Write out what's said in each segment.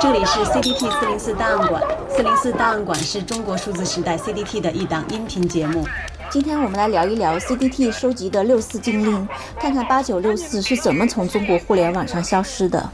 这里是 CDT 四零四档案馆，四零四档案馆是中国数字时代 CDT 的一档音频节目。今天我们来聊一聊 CDT 收集的六四禁令，看看八九六四是怎么从中国互联网上消失的。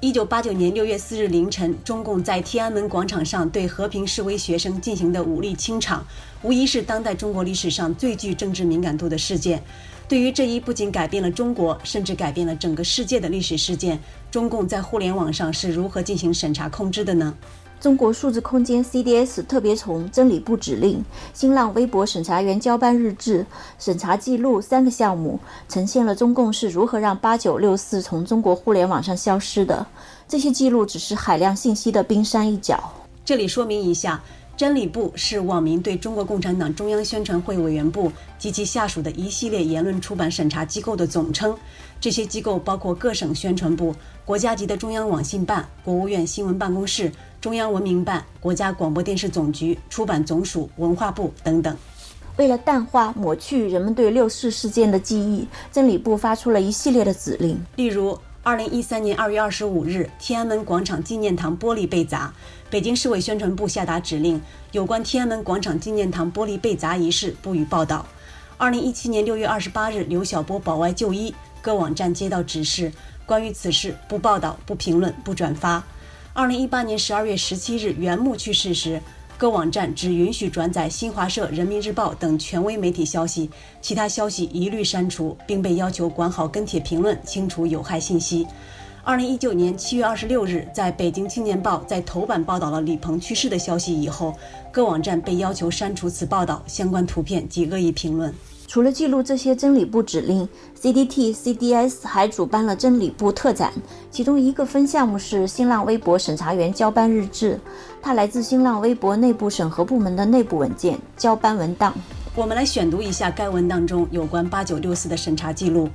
一九八九年六月四日凌晨，中共在天安门广场上对和平示威学生进行的武力清场，无疑是当代中国历史上最具政治敏感度的事件。对于这一不仅改变了中国，甚至改变了整个世界的历史事件，中共在互联网上是如何进行审查控制的呢？中国数字空间 CDS 特别从真理部指令、新浪微博审查员交班日志、审查记录三个项目，呈现了中共是如何让八九六四从中国互联网上消失的。这些记录只是海量信息的冰山一角。这里说明一下。真理部是网民对中国共产党中央宣传会委员部及其下属的一系列言论出版审查机构的总称。这些机构包括各省宣传部、国家级的中央网信办、国务院新闻办公室、中央文明办、国家广播电视总局、出版总署、文化部等等。为了淡化、抹去人们对六四事件的记忆，真理部发出了一系列的指令，例如。二零一三年二月二十五日，天安门广场纪念堂玻璃被砸，北京市委宣传部下达指令，有关天安门广场纪念堂玻璃被砸一事不予报道。二零一七年六月二十八日，刘晓波保外就医，各网站接到指示，关于此事不报道、不评论、不转发。二零一八年十二月十七日，袁木去世时。各网站只允许转载新华社、人民日报等权威媒体消息，其他消息一律删除，并被要求管好跟帖评论，清除有害信息。二零一九年七月二十六日，在北京青年报在头版报道了李鹏去世的消息以后，各网站被要求删除此报道、相关图片及恶意评论。除了记录这些真理部指令，CDT CDS 还主办了真理部特展，其中一个分项目是新浪微博审查员交班日志，它来自新浪微博内部审核部门的内部文件交班文档。我们来选读一下该文档中有关八九六四的审查记录。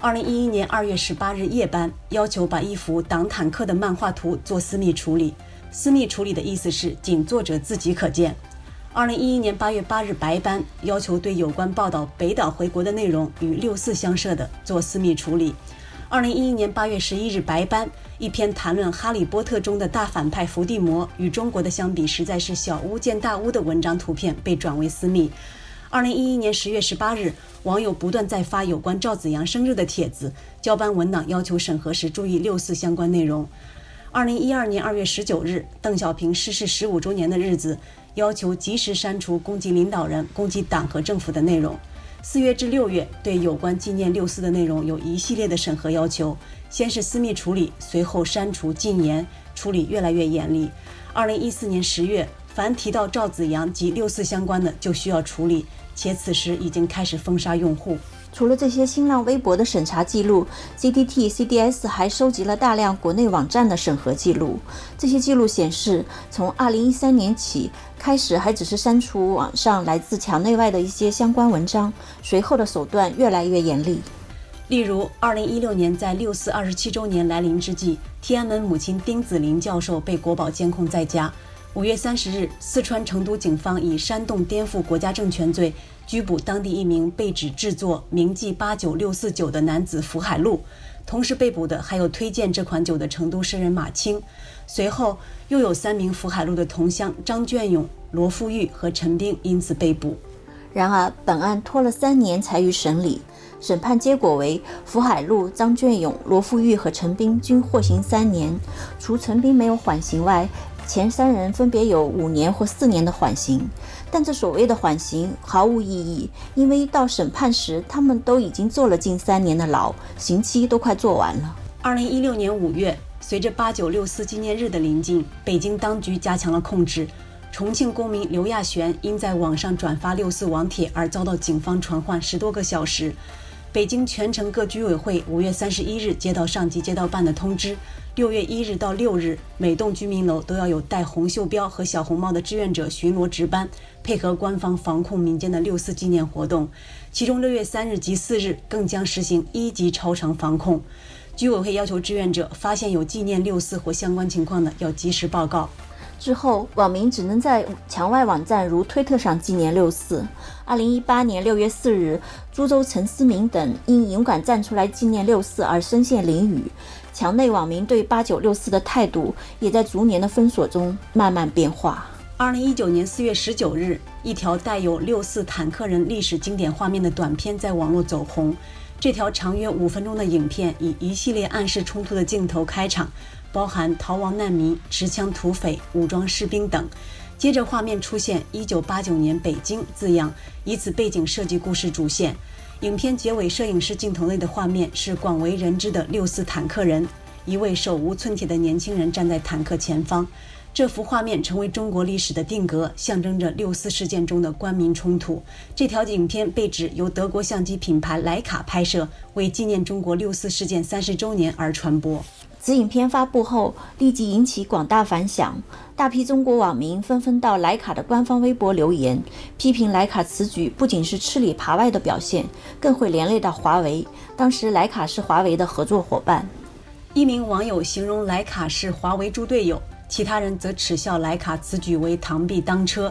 二零一一年二月十八日夜班，要求把一幅挡坦克的漫画图做私密处理，私密处理的意思是仅作者自己可见。二零一一年八月八日白班，要求对有关报道北岛回国的内容与六四相涉的做私密处理。二零一一年八月十一日白班，一篇谈论《哈利波特》中的大反派伏地魔与中国的相比实在是小巫见大巫的文章图片被转为私密。二零一一年十月十八日，网友不断在发有关赵子阳生日的帖子，交班文档要求审核时注意六四相关内容。二零一二年二月十九日，邓小平逝世十五周年的日子。要求及时删除攻击领导人、攻击党和政府的内容。四月至六月，对有关纪念六四的内容有一系列的审核要求，先是私密处理，随后删除、禁言，处理越来越严厉。二零一四年十月，凡提到赵紫阳及六四相关的，就需要处理，且此时已经开始封杀用户。除了这些新浪微博的审查记录，CDT CDS 还收集了大量国内网站的审核记录。这些记录显示，从2013年起开始，还只是删除网上来自墙内外的一些相关文章，随后的手段越来越严厉。例如，2016年在六四二十七周年来临之际，天安门母亲丁子霖教授被国宝监控在家。五月三十日，四川成都警方以煽动颠覆国家政权罪。拘捕当地一名被指制作铭记八九六四酒的男子福海路，同时被捕的还有推荐这款酒的成都诗人马青。随后又有三名福海路的同乡张卷勇、罗富玉和陈斌因此被捕。然而，本案拖了三年才予审理，审判结果为福海路、张卷勇、罗富玉和陈斌均获刑三年，除陈斌没有缓刑外，前三人分别有五年或四年的缓刑。但这所谓的缓刑毫无意义，因为到审判时，他们都已经坐了近三年的牢，刑期都快做完了。二零一六年五月，随着八九六四纪念日的临近，北京当局加强了控制。重庆公民刘亚璇因在网上转发六四网帖而遭到警方传唤十多个小时。北京全城各居委会五月三十一日接到上级街道办的通知，六月一日到六日，每栋居民楼都要有戴红袖标和小红帽的志愿者巡逻值班，配合官方防控民间的六四纪念活动。其中六月三日及四日更将实行一级超长防控。居委会要求志愿者发现有纪念六四或相关情况的，要及时报告。之后，网民只能在墙外网站如推特上纪念六四。二零一八年六月四日，株洲陈思明等因勇敢站出来纪念六四而身陷囹圄，墙内网民对八九六四的态度也在逐年的封锁中慢慢变化。二零一九年四月十九日，一条带有六四坦克人历史经典画面的短片在网络走红。这条长约五分钟的影片以一系列暗示冲突的镜头开场，包含逃亡难民、持枪土匪、武装士兵等。接着画面出现“一九八九年北京”字样，以此背景设计故事主线。影片结尾，摄影师镜头内的画面是广为人知的六四坦克人，一位手无寸铁的年轻人站在坦克前方。这幅画面成为中国历史的定格，象征着六四事件中的官民冲突。这条影片被指由德国相机品牌莱卡拍摄，为纪念中国六四事件三十周年而传播。此影片发布后，立即引起广大反响，大批中国网民纷纷到莱卡的官方微博留言，批评莱卡此举不仅是吃里扒外的表现，更会连累到华为。当时莱卡是华为的合作伙伴。一名网友形容莱卡是华为猪队友。其他人则耻笑莱卡此举为螳臂当车，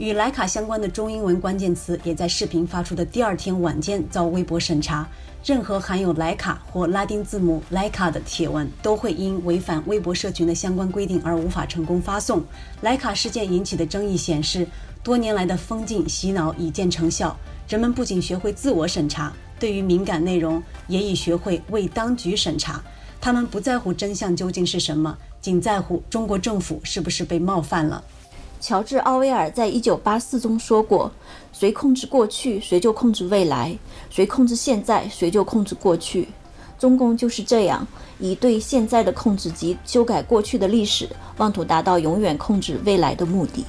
与徠卡相关的中英文关键词也在视频发出的第二天晚间遭微博审查。任何含有徠卡或拉丁字母 Leica 的帖文都会因违反微博社群的相关规定而无法成功发送。徠卡事件引起的争议显示，多年来的封禁洗脑已见成效，人们不仅学会自我审查，对于敏感内容也已学会为当局审查。他们不在乎真相究竟是什么。仅在乎中国政府是不是被冒犯了。乔治·奥威尔在一九八四中说过：“谁控制过去，谁就控制未来；谁控制现在，谁就控制过去。”中共就是这样，以对现在的控制及修改过去的历史，妄图达到永远控制未来的目的。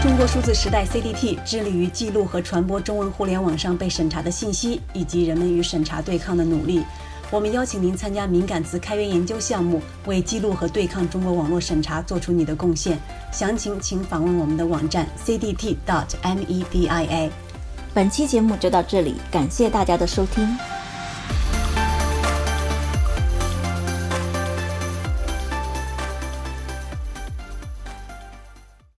中国数字时代 （CDT） 致力于记录和传播中文互联网上被审查的信息，以及人们与审查对抗的努力。我们邀请您参加敏感词开源研究项目，为记录和对抗中国网络审查做出你的贡献。详情请访问我们的网站 cdt.media。本期节目就到这里，感谢大家的收听。